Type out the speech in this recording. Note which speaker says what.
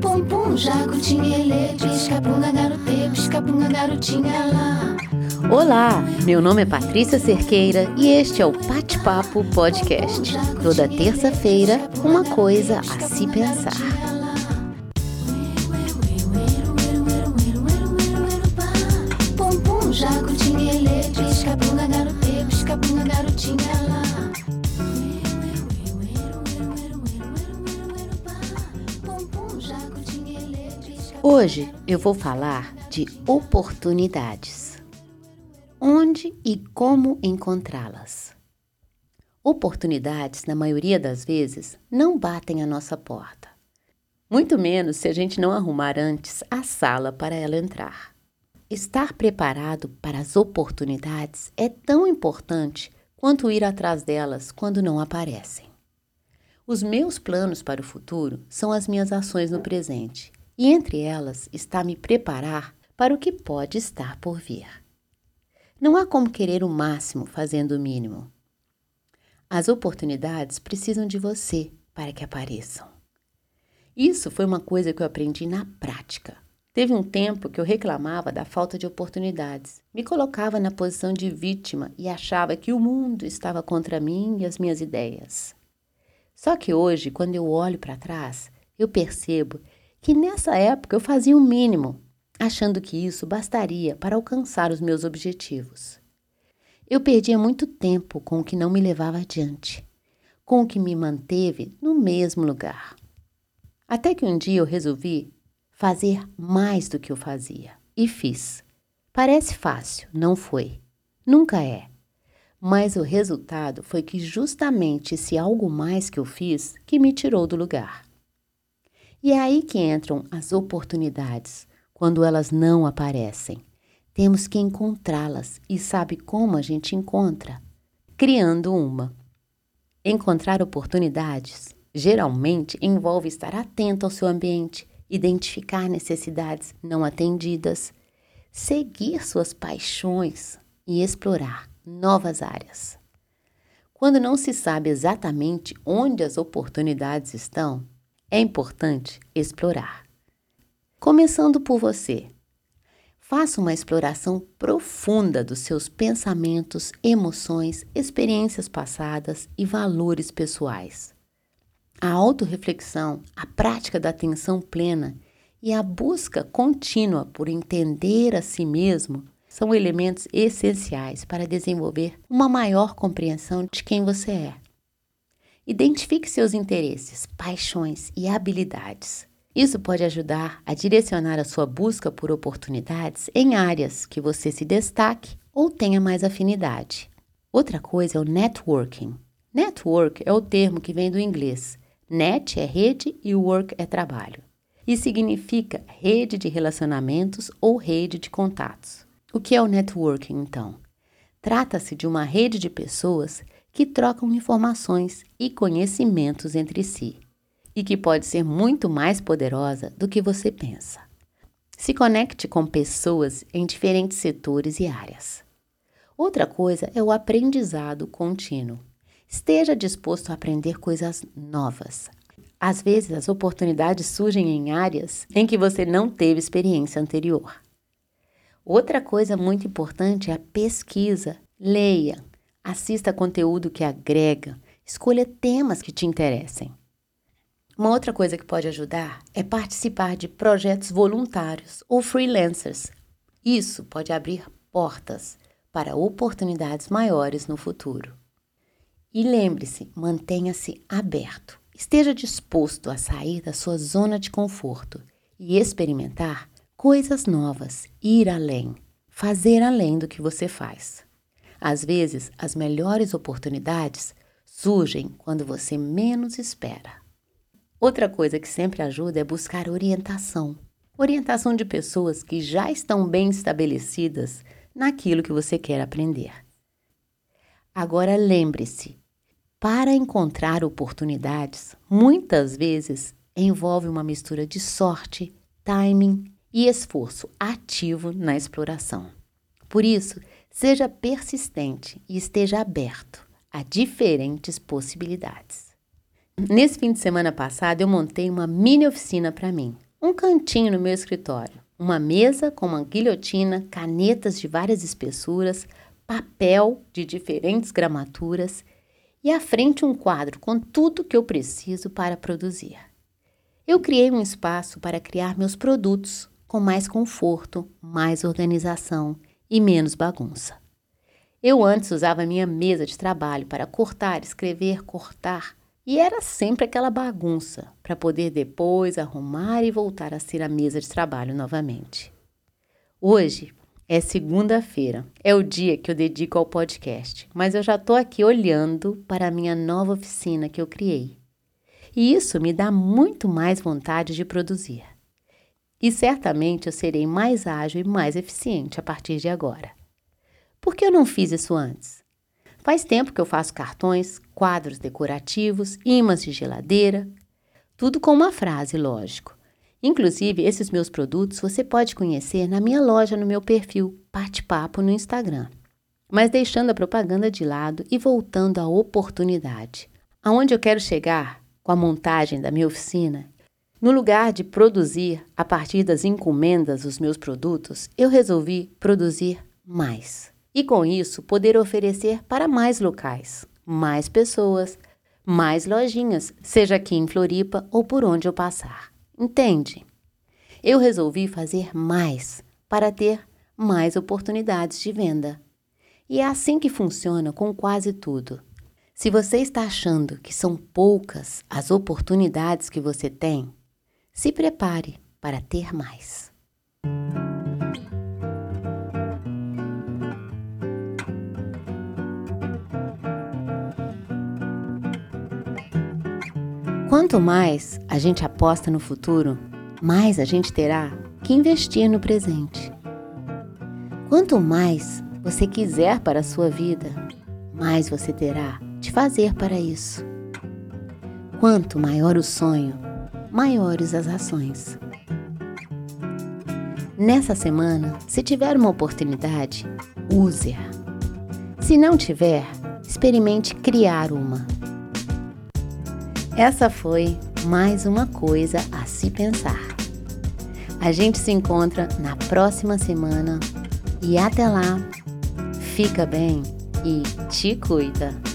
Speaker 1: Pum pum, garotinha lá.
Speaker 2: Olá, meu nome é Patrícia Cerqueira e este é o Bate-Papo Podcast. Toda terça-feira, uma coisa a se pensar. Hoje eu vou falar de oportunidades. Onde e como encontrá-las? Oportunidades, na maioria das vezes, não batem à nossa porta. Muito menos se a gente não arrumar antes a sala para ela entrar. Estar preparado para as oportunidades é tão importante quanto ir atrás delas quando não aparecem. Os meus planos para o futuro são as minhas ações no presente, e entre elas está me preparar para o que pode estar por vir. Não há como querer o máximo fazendo o mínimo. As oportunidades precisam de você para que apareçam. Isso foi uma coisa que eu aprendi na prática. Teve um tempo que eu reclamava da falta de oportunidades, me colocava na posição de vítima e achava que o mundo estava contra mim e as minhas ideias. Só que hoje, quando eu olho para trás, eu percebo que nessa época eu fazia o mínimo, achando que isso bastaria para alcançar os meus objetivos. Eu perdia muito tempo com o que não me levava adiante, com o que me manteve no mesmo lugar. Até que um dia eu resolvi fazer mais do que eu fazia e fiz. Parece fácil, não foi. Nunca é. Mas o resultado foi que justamente esse algo mais que eu fiz que me tirou do lugar. E é aí que entram as oportunidades, quando elas não aparecem. Temos que encontrá-las e sabe como a gente encontra? Criando uma. Encontrar oportunidades geralmente envolve estar atento ao seu ambiente, identificar necessidades não atendidas, seguir suas paixões e explorar novas áreas. Quando não se sabe exatamente onde as oportunidades estão, é importante explorar. Começando por você. Faça uma exploração profunda dos seus pensamentos, emoções, experiências passadas e valores pessoais. A autorreflexão, a prática da atenção plena e a busca contínua por entender a si mesmo são elementos essenciais para desenvolver uma maior compreensão de quem você é. Identifique seus interesses, paixões e habilidades. Isso pode ajudar a direcionar a sua busca por oportunidades em áreas que você se destaque ou tenha mais afinidade. Outra coisa é o networking. Network é o termo que vem do inglês. Net é rede e work é trabalho. E significa rede de relacionamentos ou rede de contatos. O que é o networking, então? Trata-se de uma rede de pessoas que trocam informações e conhecimentos entre si e que pode ser muito mais poderosa do que você pensa. Se conecte com pessoas em diferentes setores e áreas. Outra coisa é o aprendizado contínuo. Esteja disposto a aprender coisas novas. Às vezes, as oportunidades surgem em áreas em que você não teve experiência anterior. Outra coisa muito importante é a pesquisa. Leia, assista conteúdo que agrega, escolha temas que te interessem. Uma outra coisa que pode ajudar é participar de projetos voluntários ou freelancers. Isso pode abrir portas para oportunidades maiores no futuro. E lembre-se, mantenha-se aberto. Esteja disposto a sair da sua zona de conforto e experimentar coisas novas, ir além, fazer além do que você faz. Às vezes, as melhores oportunidades surgem quando você menos espera. Outra coisa que sempre ajuda é buscar orientação. Orientação de pessoas que já estão bem estabelecidas naquilo que você quer aprender. Agora lembre-se, para encontrar oportunidades, muitas vezes envolve uma mistura de sorte, timing e esforço ativo na exploração. Por isso, seja persistente e esteja aberto a diferentes possibilidades. Nesse fim de semana passado, eu montei uma mini oficina para mim, um cantinho no meu escritório, uma mesa com uma guilhotina, canetas de várias espessuras, papel de diferentes gramaturas e à frente um quadro com tudo que eu preciso para produzir. Eu criei um espaço para criar meus produtos com mais conforto, mais organização e menos bagunça. Eu antes usava minha mesa de trabalho para cortar, escrever, cortar, e era sempre aquela bagunça para poder depois arrumar e voltar a ser a mesa de trabalho novamente. Hoje é segunda-feira, é o dia que eu dedico ao podcast, mas eu já estou aqui olhando para a minha nova oficina que eu criei. E isso me dá muito mais vontade de produzir. E certamente eu serei mais ágil e mais eficiente a partir de agora. Por que eu não fiz isso antes? Faz tempo que eu faço cartões, quadros decorativos, imãs de geladeira, tudo com uma frase, lógico. Inclusive, esses meus produtos você pode conhecer na minha loja no meu perfil Bate-Papo no Instagram. Mas deixando a propaganda de lado e voltando à oportunidade. Aonde eu quero chegar com a montagem da minha oficina no lugar de produzir a partir das encomendas os meus produtos, eu resolvi produzir mais. E com isso, poder oferecer para mais locais, mais pessoas, mais lojinhas, seja aqui em Floripa ou por onde eu passar. Entende? Eu resolvi fazer mais para ter mais oportunidades de venda. E é assim que funciona com quase tudo. Se você está achando que são poucas as oportunidades que você tem, se prepare para ter mais. Quanto mais a gente aposta no futuro, mais a gente terá que investir no presente. Quanto mais você quiser para a sua vida, mais você terá de fazer para isso. Quanto maior o sonho, maiores as ações. Nessa semana, se tiver uma oportunidade, use-a. Se não tiver, experimente criar uma. Essa foi mais uma coisa a se pensar. A gente se encontra na próxima semana e até lá, fica bem e te cuida.